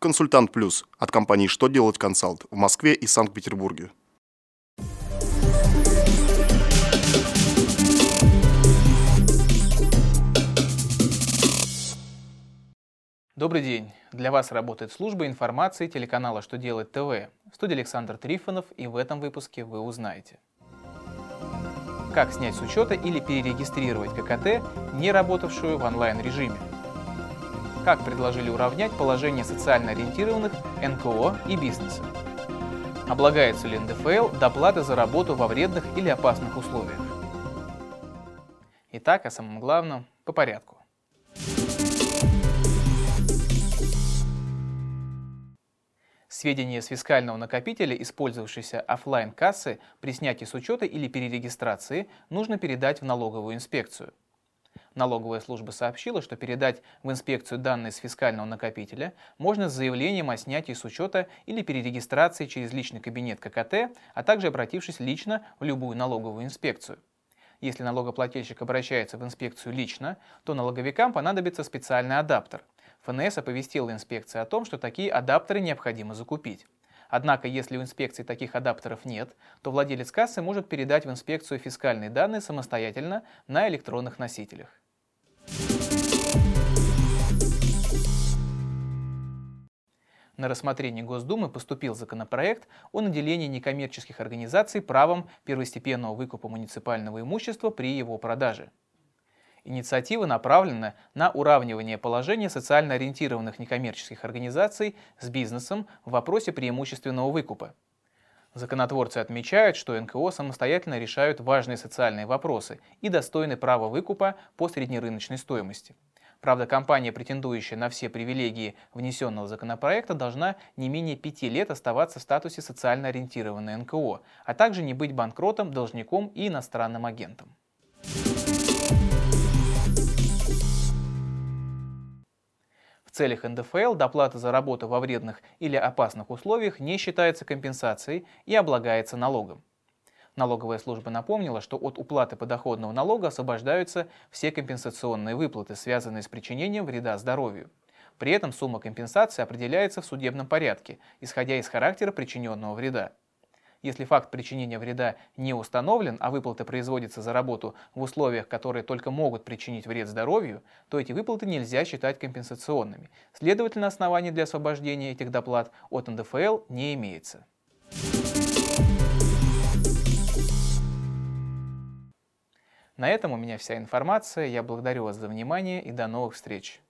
Консультант Плюс от компании «Что делать консалт» в Москве и Санкт-Петербурге. Добрый день! Для вас работает служба информации телеканала «Что делать ТВ». В студии Александр Трифонов и в этом выпуске вы узнаете. Как снять с учета или перерегистрировать ККТ, не работавшую в онлайн-режиме – как предложили уравнять положение социально ориентированных НКО и бизнеса. Облагается ли НДФЛ доплаты за работу во вредных или опасных условиях? Итак, о самом главном по порядку. Сведения с фискального накопителя, использовавшейся офлайн кассы при снятии с учета или перерегистрации, нужно передать в налоговую инспекцию – Налоговая служба сообщила, что передать в инспекцию данные с фискального накопителя можно с заявлением о снятии с учета или перерегистрации через личный кабинет ККТ, а также обратившись лично в любую налоговую инспекцию. Если налогоплательщик обращается в инспекцию лично, то налоговикам понадобится специальный адаптер. ФНС оповестила инспекция о том, что такие адаптеры необходимо закупить. Однако, если у инспекции таких адаптеров нет, то владелец кассы может передать в инспекцию фискальные данные самостоятельно на электронных носителях. На рассмотрение Госдумы поступил законопроект о наделении некоммерческих организаций правом первостепенного выкупа муниципального имущества при его продаже. Инициатива направлена на уравнивание положения социально ориентированных некоммерческих организаций с бизнесом в вопросе преимущественного выкупа. Законотворцы отмечают, что НКО самостоятельно решают важные социальные вопросы и достойны права выкупа по среднерыночной стоимости. Правда, компания, претендующая на все привилегии внесенного законопроекта, должна не менее пяти лет оставаться в статусе социально ориентированной НКО, а также не быть банкротом, должником и иностранным агентом. Целях НДФЛ доплата за работу во вредных или опасных условиях не считается компенсацией и облагается налогом. Налоговая служба напомнила, что от уплаты подоходного налога освобождаются все компенсационные выплаты, связанные с причинением вреда здоровью. При этом сумма компенсации определяется в судебном порядке, исходя из характера причиненного вреда. Если факт причинения вреда не установлен, а выплата производится за работу в условиях, которые только могут причинить вред здоровью, то эти выплаты нельзя считать компенсационными. Следовательно, оснований для освобождения этих доплат от НДФЛ не имеется. На этом у меня вся информация. Я благодарю вас за внимание и до новых встреч.